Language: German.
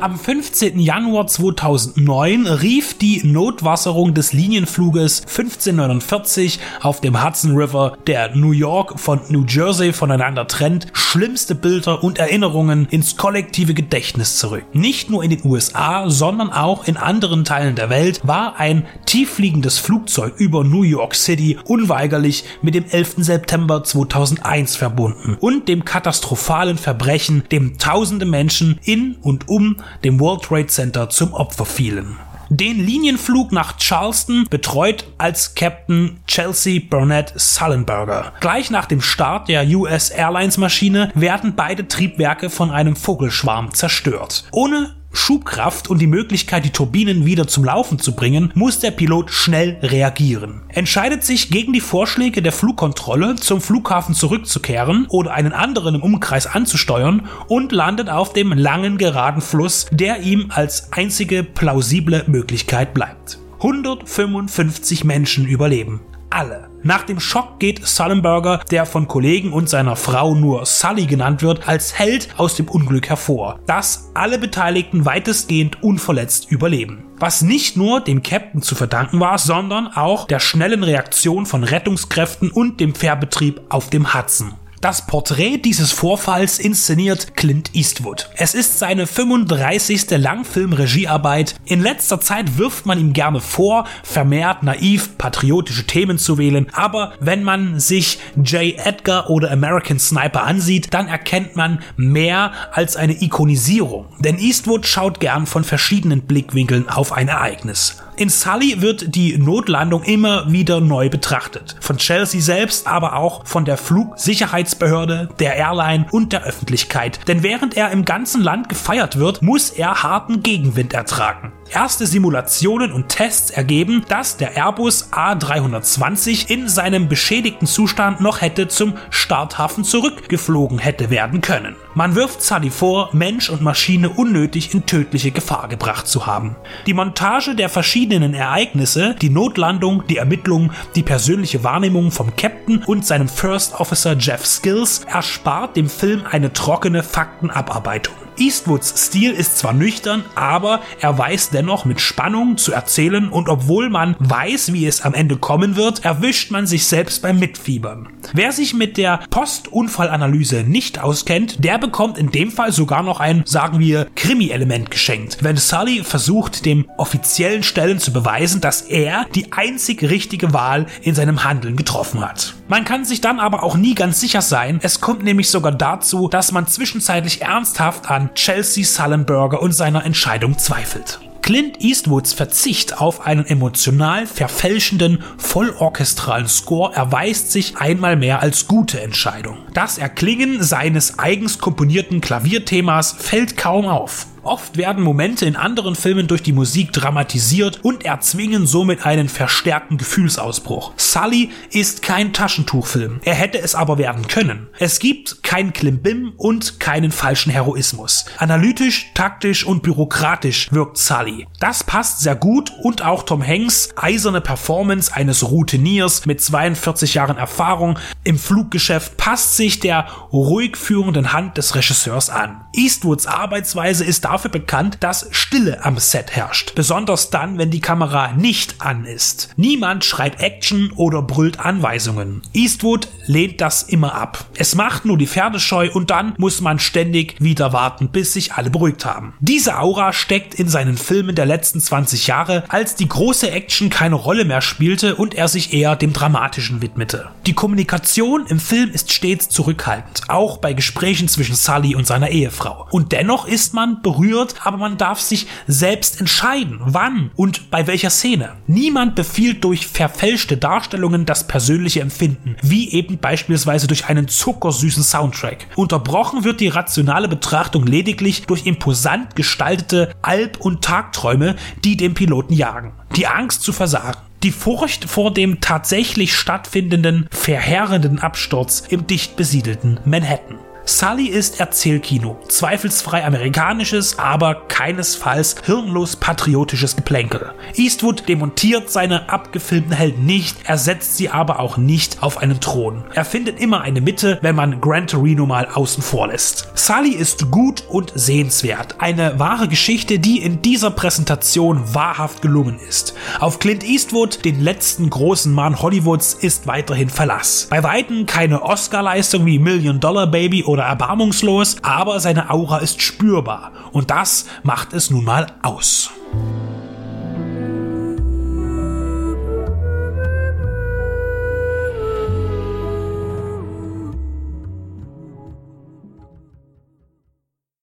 Am 15. Januar 2009 rief die Notwasserung des Linienfluges 1549 auf dem Hudson River, der New York von New Jersey voneinander trennt, schlimmste Bilder und Erinnerungen ins kollektive Gedächtnis zurück. Nicht nur in den USA, sondern auch in anderen Teilen der Welt war ein tieffliegendes Flugzeug über New York City unweigerlich mit dem 11. September 2001 verbunden und dem katastrophalen Verbrechen, dem tausende Menschen in und um dem World Trade Center zum Opfer fielen. Den Linienflug nach Charleston betreut als Captain Chelsea Burnett Sullenberger. Gleich nach dem Start der US Airlines Maschine werden beide Triebwerke von einem Vogelschwarm zerstört. Ohne Schubkraft und die Möglichkeit, die Turbinen wieder zum Laufen zu bringen, muss der Pilot schnell reagieren. Entscheidet sich gegen die Vorschläge der Flugkontrolle, zum Flughafen zurückzukehren oder einen anderen im Umkreis anzusteuern und landet auf dem langen geraden Fluss, der ihm als einzige plausible Möglichkeit bleibt. 155 Menschen überleben. Alle. Nach dem Schock geht Sullenberger, der von Kollegen und seiner Frau nur Sully genannt wird, als Held aus dem Unglück hervor, dass alle Beteiligten weitestgehend unverletzt überleben. Was nicht nur dem Captain zu verdanken war, sondern auch der schnellen Reaktion von Rettungskräften und dem Fährbetrieb auf dem Hudson. Das Porträt dieses Vorfalls inszeniert Clint Eastwood. Es ist seine 35. Langfilm-Regiearbeit. In letzter Zeit wirft man ihm gerne vor, vermehrt naiv patriotische Themen zu wählen, aber wenn man sich J. Edgar oder American Sniper ansieht, dann erkennt man mehr als eine Ikonisierung. Denn Eastwood schaut gern von verschiedenen Blickwinkeln auf ein Ereignis. In Sully wird die Notlandung immer wieder neu betrachtet. Von Chelsea selbst, aber auch von der Flugsicherheitsbehörde, der Airline und der Öffentlichkeit. Denn während er im ganzen Land gefeiert wird, muss er harten Gegenwind ertragen. Erste Simulationen und Tests ergeben, dass der Airbus A320 in seinem beschädigten Zustand noch hätte zum Starthafen zurückgeflogen hätte werden können. Man wirft Sully vor, Mensch und Maschine unnötig in tödliche Gefahr gebracht zu haben. Die Montage der verschiedenen Ereignisse, die Notlandung, die Ermittlungen, die persönliche Wahrnehmung vom Captain und seinem First Officer Jeff Skills erspart dem Film eine trockene Faktenabarbeitung. Eastwoods Stil ist zwar nüchtern, aber er weiß dennoch mit Spannung zu erzählen und obwohl man weiß, wie es am Ende kommen wird, erwischt man sich selbst beim Mitfiebern. Wer sich mit der Postunfallanalyse nicht auskennt, der bekommt in dem Fall sogar noch ein, sagen wir, Krimi-Element geschenkt, wenn Sully versucht, dem offiziellen Stellen zu beweisen, dass er die einzig richtige Wahl in seinem Handeln getroffen hat. Man kann sich dann aber auch nie ganz sicher sein, es kommt nämlich sogar dazu, dass man zwischenzeitlich ernsthaft an Chelsea Sullenberger und seiner Entscheidung zweifelt. Clint Eastwoods Verzicht auf einen emotional verfälschenden, vollorchestralen Score erweist sich einmal mehr als gute Entscheidung. Das Erklingen seines eigens komponierten Klavierthemas fällt kaum auf. Oft werden Momente in anderen Filmen durch die Musik dramatisiert und erzwingen somit einen verstärkten Gefühlsausbruch. Sully ist kein Taschentuchfilm. Er hätte es aber werden können. Es gibt kein Klimbim und keinen falschen Heroismus. Analytisch, taktisch und bürokratisch wirkt Sully. Das passt sehr gut und auch Tom Hanks eiserne Performance eines Routiniers mit 42 Jahren Erfahrung im Fluggeschäft passt sich der ruhig führenden Hand des Regisseurs an. Eastwoods Arbeitsweise ist dafür bekannt, dass Stille am Set herrscht. Besonders dann, wenn die Kamera nicht an ist. Niemand schreit Action oder brüllt Anweisungen. Eastwood lehnt das immer ab. Es macht nur die Pferdescheu und dann muss man ständig wieder warten, bis sich alle beruhigt haben. Diese Aura steckt in seinen Filmen der letzten 20 Jahre, als die große Action keine Rolle mehr spielte und er sich eher dem Dramatischen widmete. Die Kommunikation im Film ist stets zurückhaltend, auch bei Gesprächen zwischen Sully und seiner Ehefrau. Und dennoch ist man berührt berührt, aber man darf sich selbst entscheiden, wann und bei welcher Szene. Niemand befiehlt durch verfälschte Darstellungen das persönliche Empfinden, wie eben beispielsweise durch einen zuckersüßen Soundtrack. Unterbrochen wird die rationale Betrachtung lediglich durch imposant gestaltete Alb- und Tagträume, die dem Piloten jagen. Die Angst zu versagen. Die Furcht vor dem tatsächlich stattfindenden, verheerenden Absturz im dicht besiedelten Manhattan. Sully ist Erzählkino, zweifelsfrei amerikanisches, aber keinesfalls hirnlos patriotisches Geplänkel. Eastwood demontiert seine abgefilmten Helden nicht, er setzt sie aber auch nicht auf einen Thron. Er findet immer eine Mitte, wenn man Gran Torino mal außen vor lässt. Sully ist gut und sehenswert, eine wahre Geschichte, die in dieser Präsentation wahrhaft gelungen ist. Auf Clint Eastwood, den letzten großen Mann Hollywoods, ist weiterhin Verlass. Bei Weitem keine Oscar-Leistung wie Million Dollar Baby oder Erbarmungslos, aber seine Aura ist spürbar und das macht es nun mal aus.